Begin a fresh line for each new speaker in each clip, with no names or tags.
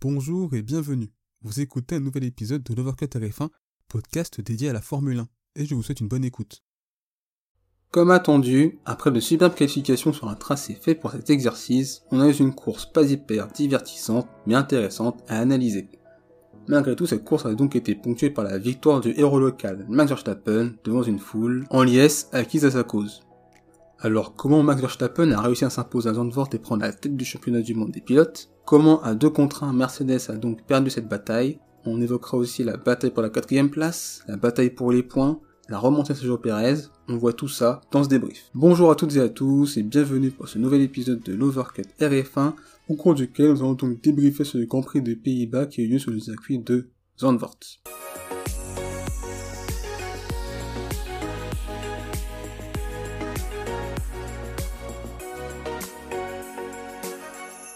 Bonjour et bienvenue. Vous écoutez un nouvel épisode de l'Overcut RF1, podcast dédié à la Formule 1, et je vous souhaite une bonne écoute.
Comme attendu, après de superbes qualifications sur un tracé fait pour cet exercice, on a eu une course pas hyper divertissante, mais intéressante à analyser. Malgré tout, cette course a donc été ponctuée par la victoire du héros local Max Verstappen devant une foule en liesse acquise à sa cause. Alors comment Max Verstappen a réussi à s'imposer à Zandvoort et prendre la tête du championnat du monde des pilotes? Comment à deux contre un Mercedes a donc perdu cette bataille? On évoquera aussi la bataille pour la quatrième place, la bataille pour les points, la remontée de Sergio Perez, on voit tout ça dans ce débrief. Bonjour à toutes et à tous et bienvenue pour ce nouvel épisode de l'Overcut RF1 au cours duquel nous allons donc débriefer sur le Grand Prix des Pays-Bas qui a eu lieu sur le circuit de Zandvoort.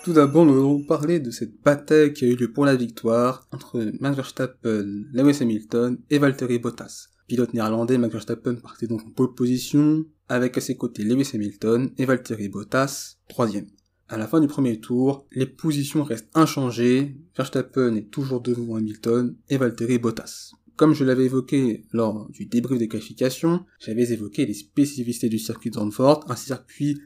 Tout d'abord, nous allons parler de cette bataille qui a eu lieu pour la victoire entre Max Verstappen, Lewis Hamilton et Valtteri Bottas. Pilote néerlandais, Max Verstappen partait donc en pole position, avec à ses côtés Lewis Hamilton et Valtteri Bottas, troisième. À la fin du premier tour, les positions restent inchangées, Verstappen est toujours devant Hamilton et Valtteri Bottas. Comme je l'avais évoqué lors du débrief des qualifications, j'avais évoqué les spécificités du circuit de Zandvoort, un circuit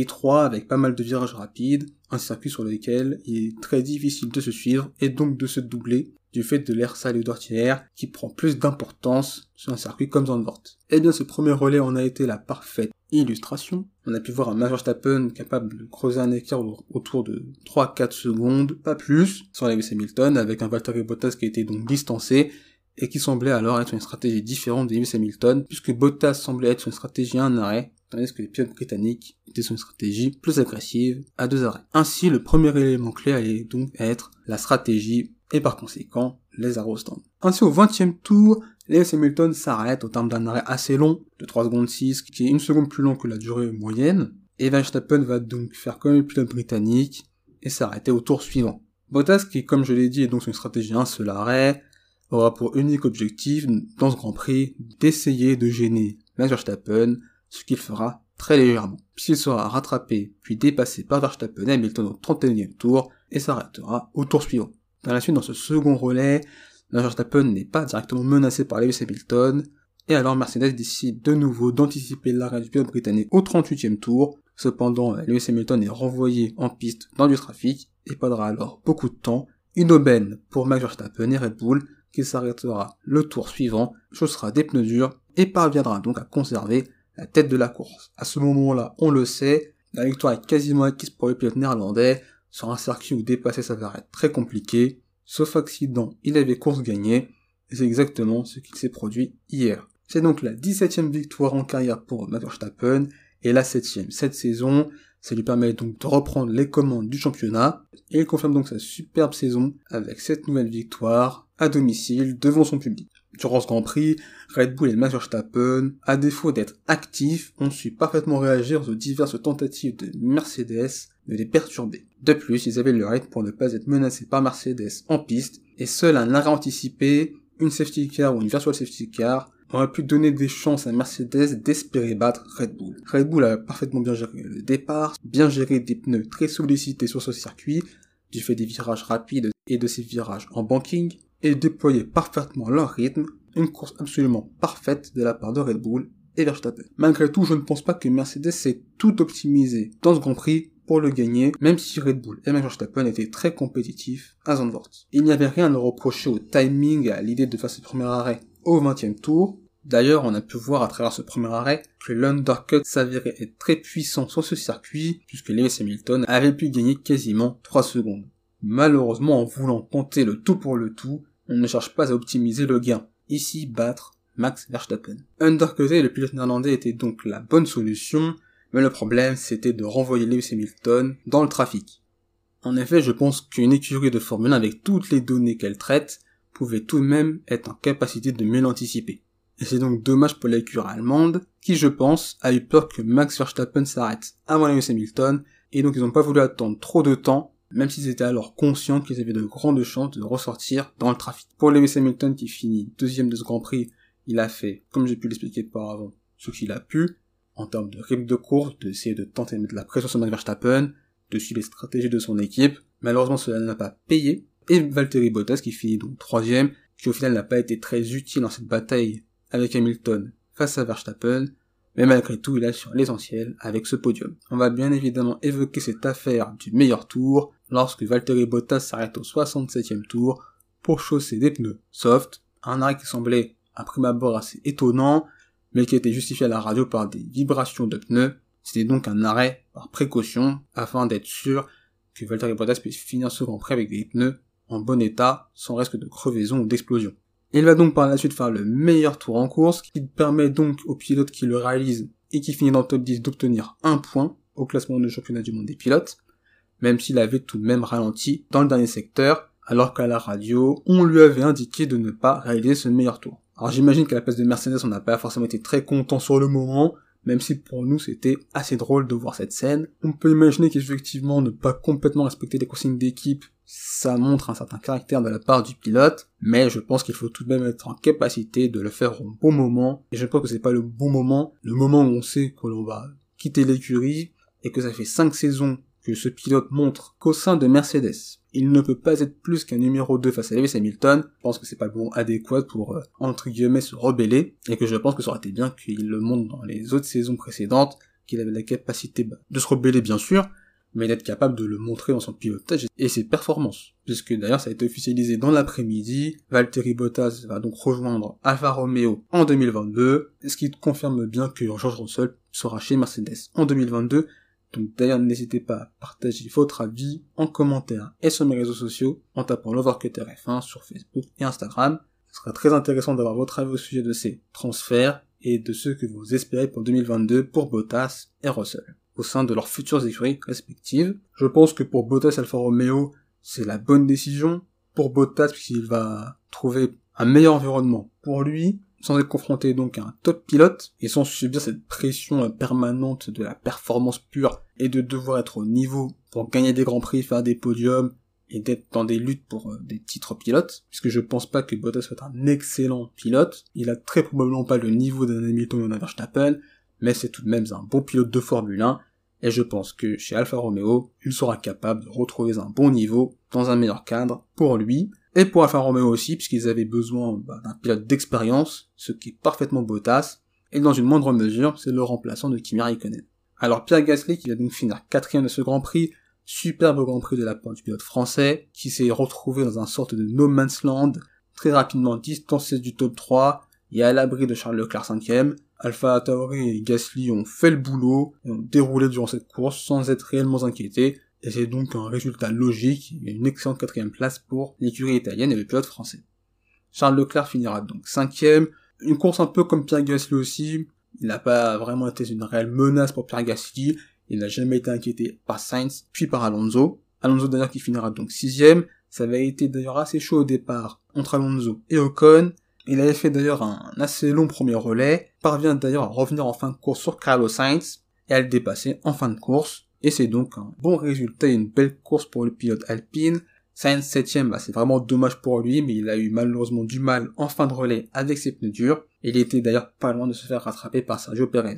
étroit avec pas mal de virages rapides, un circuit sur lequel il est très difficile de se suivre et donc de se doubler du fait de l'air sale d'ortière qui prend plus d'importance sur un circuit comme Zandvoort. Eh bien ce premier relais en a été la parfaite illustration. On a pu voir un Major Stappen capable de creuser un écart autour de 3-4 secondes, pas plus, sur Lewis Hamilton, avec un Valtteri Bottas qui a été donc distancé et qui semblait alors être une stratégie différente de Lewis Hamilton, puisque Bottas semblait être une stratégie à un arrêt, tandis que les pilotes britanniques étaient sur une stratégie plus agressive à deux arrêts. Ainsi, le premier élément clé allait donc être la stratégie et par conséquent les arrêts au stand. Ainsi, au 20e tour, Lewis Hamilton s'arrête au terme d'un arrêt assez long, de 3 secondes 6, qui est une seconde plus long que la durée moyenne, et Verstappen va donc faire comme le pilote britannique et s'arrêter au tour suivant. Bottas, qui comme je l'ai dit est donc sur une stratégie un seul arrêt, aura pour unique objectif dans ce Grand Prix d'essayer de gêner Max Verstappen, ce qu'il fera très légèrement. S'il sera rattrapé puis dépassé par Verstappen Hamilton au 31e tour et s'arrêtera au tour suivant. Dans la suite, dans ce second relais, Max Verstappen n'est pas directement menacé par Lewis Hamilton, et alors Mercedes décide de nouveau d'anticiper l'arrêt du pilote britannique au 38e tour. Cependant, Lewis Hamilton est renvoyé en piste dans du trafic et perdra alors beaucoup de temps. Une aubaine pour Max Verstappen et Red Bull qui s'arrêtera le tour suivant, chaussera des pneus durs et parviendra donc à conserver la tête de la course. À ce moment-là, on le sait, la victoire est quasiment acquise pour le pilote néerlandais sur un circuit où dépasser s'avère être très compliqué. Sauf accident, il avait course gagnée et c'est exactement ce qui s'est produit hier. C'est donc la 17e victoire en carrière pour Max Verstappen et la 7e cette saison. Ça lui permet donc de reprendre les commandes du championnat et il confirme donc sa superbe saison avec cette nouvelle victoire à domicile devant son public. Durant ce Grand Prix, Red Bull et Max Verstappen, à défaut d'être actifs, ont su parfaitement réagir aux diverses tentatives de Mercedes de les perturber. De plus, ils avaient le rythme pour ne pas être menacés par Mercedes en piste, et seul un arrêt anticipé, une safety car ou une virtual safety car aurait pu donner des chances à Mercedes d'espérer battre Red Bull. Red Bull a parfaitement bien géré le départ, bien géré des pneus très sollicités sur ce circuit, du fait des virages rapides et de ces virages en banking, et déployé parfaitement leur rythme, une course absolument parfaite de la part de Red Bull et Verstappen. Malgré tout, je ne pense pas que Mercedes s'est tout optimisé dans ce Grand Prix pour le gagner, même si Red Bull et Verstappen étaient très compétitifs à Zandvoort. Il n'y avait rien à reprocher au timing et à l'idée de faire ce premier arrêt au 20e tour. D'ailleurs, on a pu voir à travers ce premier arrêt que l'undercut s'avérait être très puissant sur ce circuit, puisque Lewis Hamilton avait pu gagner quasiment 3 secondes. Malheureusement, en voulant compter le tout pour le tout, on ne cherche pas à optimiser le gain. Ici, battre Max Verstappen. Undercutter le pilote néerlandais était donc la bonne solution, mais le problème c'était de renvoyer Lewis Hamilton dans le trafic. En effet, je pense qu'une écurie de Formule 1 avec toutes les données qu'elle traite pouvait tout de même être en capacité de mieux l'anticiper. Et c'est donc dommage pour l'écurie allemande, qui je pense a eu peur que Max Verstappen s'arrête avant Lewis Hamilton, et donc ils n'ont pas voulu attendre trop de temps, même s'ils étaient alors conscients qu'ils avaient de grandes chances de ressortir dans le trafic. Pour Lewis Hamilton qui finit deuxième de ce Grand Prix, il a fait, comme j'ai pu l'expliquer auparavant, ce qu'il a pu, en termes de rythme de course, d'essayer de tenter de mettre la pression sur Max Verstappen, de suivre les stratégies de son équipe. Malheureusement, cela n'a pas payé, et Valtteri Bottas qui finit donc troisième, qui au final n'a pas été très utile dans cette bataille avec Hamilton face à Verstappen, mais malgré tout il sur l'essentiel avec ce podium. On va bien évidemment évoquer cette affaire du meilleur tour lorsque Valtteri Bottas s'arrête au 67e tour pour chausser des pneus soft, un arrêt qui semblait à prime abord assez étonnant, mais qui été justifié à la radio par des vibrations de pneus. C'était donc un arrêt par précaution afin d'être sûr que Valtteri Bottas puisse finir ce Grand Prix avec des pneus en bon état, sans risque de crevaison ou d'explosion. Il va donc par la suite faire le meilleur tour en course, qui permet donc au pilote qui le réalise et qui finit dans le top 10 d'obtenir un point au classement du championnat du monde des pilotes, même s'il avait tout de même ralenti dans le dernier secteur, alors qu'à la radio, on lui avait indiqué de ne pas réaliser ce meilleur tour. Alors j'imagine qu'à la place de Mercedes, on n'a pas forcément été très content sur le moment, même si pour nous c'était assez drôle de voir cette scène. On peut imaginer qu'effectivement ne pas complètement respecter les consignes d'équipe, ça montre un certain caractère de la part du pilote, mais je pense qu'il faut tout de même être en capacité de le faire au bon moment, et je pense que c'est pas le bon moment, le moment où on sait que l'on va quitter l'écurie, et que ça fait 5 saisons que ce pilote montre qu'au sein de Mercedes, il ne peut pas être plus qu'un numéro 2 face à Lewis Hamilton. Je pense que c'est pas le bon adéquat pour, euh, entre guillemets, se rebeller, et que je pense que ça aurait été bien qu'il le montre dans les autres saisons précédentes, qu'il avait la capacité bah, de se rebeller bien sûr, mais d'être capable de le montrer dans son pilotage et ses performances. Puisque d'ailleurs ça a été officialisé dans l'après-midi, Valtteri Bottas va donc rejoindre Alfa Romeo en 2022, ce qui confirme bien que George Russell sera chez Mercedes en 2022, donc d'ailleurs n'hésitez pas à partager votre avis en commentaire et sur mes réseaux sociaux en tapant l'Overcutter F1 sur Facebook et Instagram. Ce sera très intéressant d'avoir votre avis au sujet de ces transferts et de ceux que vous espérez pour 2022 pour Bottas et Russell au sein de leurs futures écuries respectives. Je pense que pour Bottas Alfa Romeo, c'est la bonne décision. Pour Bottas, puisqu'il va trouver un meilleur environnement pour lui, sans être confronté donc à un top pilote et sans subir cette pression permanente de la performance pure et de devoir être au niveau pour gagner des grands prix, faire des podiums et d'être dans des luttes pour euh, des titres pilotes, puisque je pense pas que Bottas soit un excellent pilote. Il a très probablement pas le niveau d'un Hamilton ou d'un Verstappen, mais c'est tout de même un bon pilote de Formule 1, et je pense que chez Alfa Romeo, il sera capable de retrouver un bon niveau dans un meilleur cadre pour lui, et pour Alfa Romeo aussi, puisqu'ils avaient besoin bah, d'un pilote d'expérience, ce qui est parfaitement Bottas, et dans une moindre mesure, c'est le remplaçant de Kimi Raikkonen. Alors Pierre Gasly, qui va donc finir quatrième de ce Grand Prix, superbe Grand Prix de la part du pilote français, qui s'est retrouvé dans un sorte de no man's land, très rapidement distancé du top 3, et à l'abri de Charles Leclerc 5ème, Alpha Tauri et Gasly ont fait le boulot et ont déroulé durant cette course sans être réellement inquiétés, et c'est donc un résultat logique et une excellente quatrième place pour l'écurie italienne et le pilote français. Charles Leclerc finira donc cinquième, une course un peu comme Pierre Gasly aussi, il n'a pas vraiment été une réelle menace pour Pierre Gasly, il n'a jamais été inquiété par Sainz, puis par Alonso. Alonso d'ailleurs qui finira donc sixième, ça avait été d'ailleurs assez chaud au départ entre Alonso et Ocon, il avait fait d'ailleurs un assez long premier relais, parvient d'ailleurs à revenir en fin de course sur Carlos Sainz et à le dépasser en fin de course, et c'est donc un bon résultat et une belle course pour le pilote Alpine. Sainz 7ème, bah, c'est vraiment dommage pour lui, mais il a eu malheureusement du mal en fin de relais avec ses pneus durs, et il était d'ailleurs pas loin de se faire rattraper par Sergio Perez.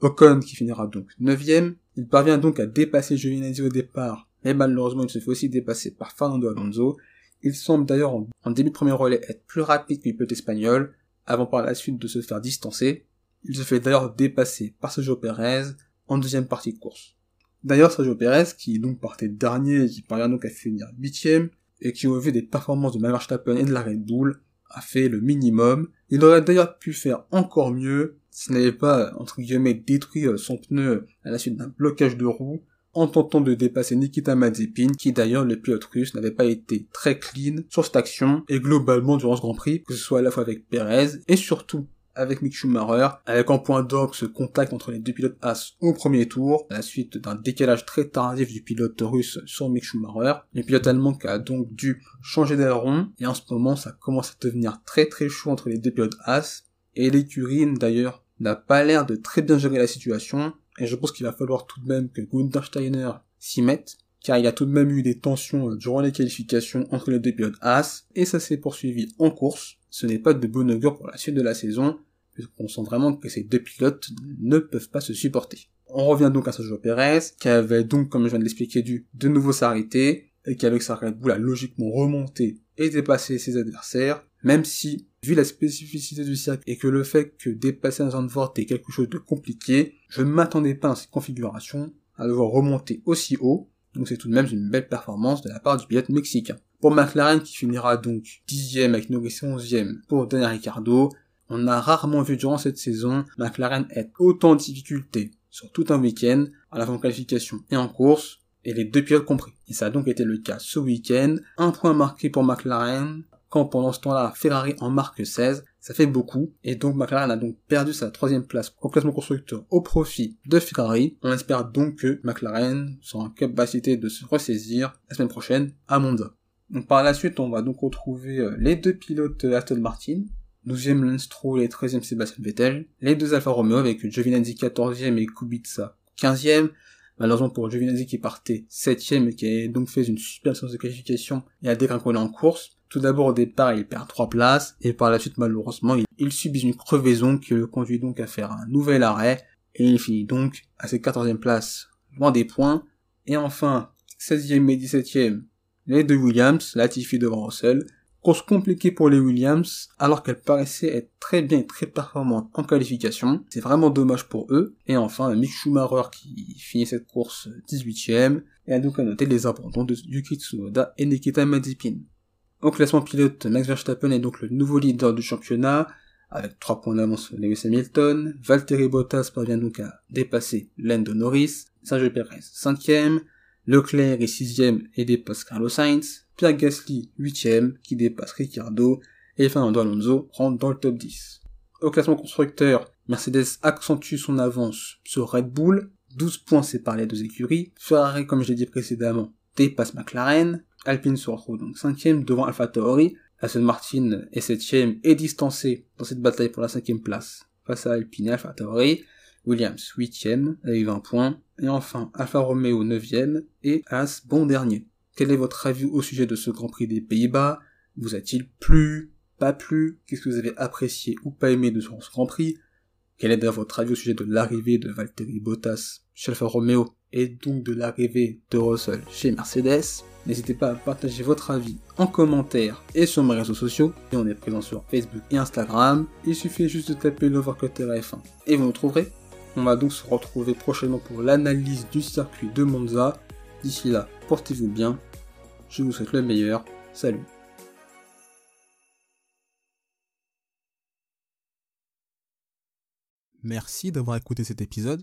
Ocon qui finira donc 9ème, il parvient donc à dépasser Giovinazzi au départ, mais malheureusement il se fait aussi dépasser par Fernando Alonso, il semble d'ailleurs en, début premier relais être plus rapide que pilote espagnol, avant par la suite de se faire distancer. Il se fait d'ailleurs dépasser par Sergio Perez en deuxième partie de course. D'ailleurs Sergio Perez, qui donc partait dernier et qui parvient donc à finir huitième, et qui au vu des performances de Max Verstappen et de la Red Bull, a fait le minimum. Il aurait d'ailleurs pu faire encore mieux s'il n'avait pas, entre guillemets, détruit son pneu à la suite d'un blocage de roue, en tentant de dépasser Nikita Mazepin, qui d'ailleurs le pilote russe n'avait pas été très clean sur cette action, et globalement durant ce Grand Prix, que ce soit à la fois avec Perez, et surtout avec Mick Schumacher, avec en point d'orgue ce contact entre les deux pilotes As au premier tour, à la suite d'un décalage très tardif du pilote russe sur Mick Schumacher. Le pilote allemand a donc dû changer d'aileron, et en ce moment ça commence à devenir très très chaud entre les deux pilotes As, et l'écurie d'ailleurs n'a pas l'air de très bien gérer la situation, et je pense qu'il va falloir tout de même que Gunther Steiner s'y mette, car il y a tout de même eu des tensions euh, durant les qualifications entre les deux pilotes As, et ça s'est poursuivi en course. Ce n'est pas de bon augure pour la suite de la saison, puisqu'on sent vraiment que ces deux pilotes ne peuvent pas se supporter. On revient donc à Sergio Perez, qui avait donc, comme je viens de l'expliquer, dû de nouveau s'arrêter, et qu'avec sa Red Bull a logiquement remonté et dépassé ses adversaires, même si, vu la spécificité du circuit et que le fait que dépasser un Zandvoort est quelque chose de compliqué, je ne m'attendais pas à cette configuration à devoir remonter aussi haut, donc c'est tout de même une belle performance de la part du pilote mexicain. Pour McLaren qui finira donc dixième avec Norris onzième pour Daniel Ricciardo, on a rarement vu durant cette saison McLaren être autant en difficulté sur tout un week-end, à la qualification et en course, et les deux pilotes compris. Et ça a donc été le cas ce week-end. Un point marqué pour McLaren, pendant ce temps-là Ferrari en marque 16, ça fait beaucoup, et donc McLaren a donc perdu sa troisième place au classement constructeur au profit de Ferrari. On espère donc que McLaren sera en capacité de se ressaisir la semaine prochaine à Monza. Par la suite, on va donc retrouver euh, les deux pilotes Aston Martin, 12e Lance et 13e Sébastien Vettel, les deux Alfa Romeo avec Giovinazzi 14e et Kubica 15e, malheureusement pour Giovinazzi qui partait 7e et qui a donc fait une super séance de qualification et a dégringolé en course. Tout d'abord au départ il perd 3 places et par la suite malheureusement il, subit une crevaison qui le conduit donc à faire un nouvel arrêt et il finit donc à ses 14e place loin des points et enfin 16e et 17e les deux Williams, Latifi devant Russell, Course compliquée pour les Williams, alors qu'elle paraissait être très bien et très performante en qualification. C'est vraiment dommage pour eux. Et enfin, Mick Schumacher qui finit cette course 18ème, et a donc à noter les abandons de Yuki Tsunoda et Nikita Mazepin. Au classement pilote, Max Verstappen est donc le nouveau leader du championnat, avec 3 points d'avance sur Lewis Hamilton. Valtteri Bottas parvient donc à dépasser Lando Norris. Sergio Perez 5ème. Leclerc est 6ème et dépasse Carlos Sainz. Pierre Gasly 8ème qui dépasse Ricciardo et Fernando Alonso rentre dans le top 10. Au classement constructeur, Mercedes accentue son avance sur Red Bull, 12 points séparent les deux écuries. Ferrari, comme je l'ai dit précédemment, dépasse McLaren. Alpine se retrouve donc 5ème devant AlphaTauri. Aston Martin est 7ème et distancé dans cette bataille pour la 5ème place face à Alpine et AlphaTauri. Williams 8ème avec 20 points. Et enfin Alfa Romeo 9ème et As bon dernier. Quel est votre avis au sujet de ce Grand Prix des Pays-Bas? Vous a-t-il plu? Pas plu? Qu'est-ce que vous avez apprécié ou pas aimé de ce Grand Prix? Quel est votre avis au sujet de l'arrivée de Valtteri Bottas chez Alfa Romeo? Et donc de l'arrivée de Russell chez Mercedes N'hésitez pas à partager votre avis en commentaire et sur mes réseaux sociaux. Et on est présent sur Facebook et Instagram. Il suffit juste de taper l'Overcutter F1 et vous nous trouverez. On va donc se retrouver prochainement pour l'analyse du circuit de Monza D'ici là, portez-vous bien. Je vous souhaite le meilleur. Salut.
Merci d'avoir écouté cet épisode.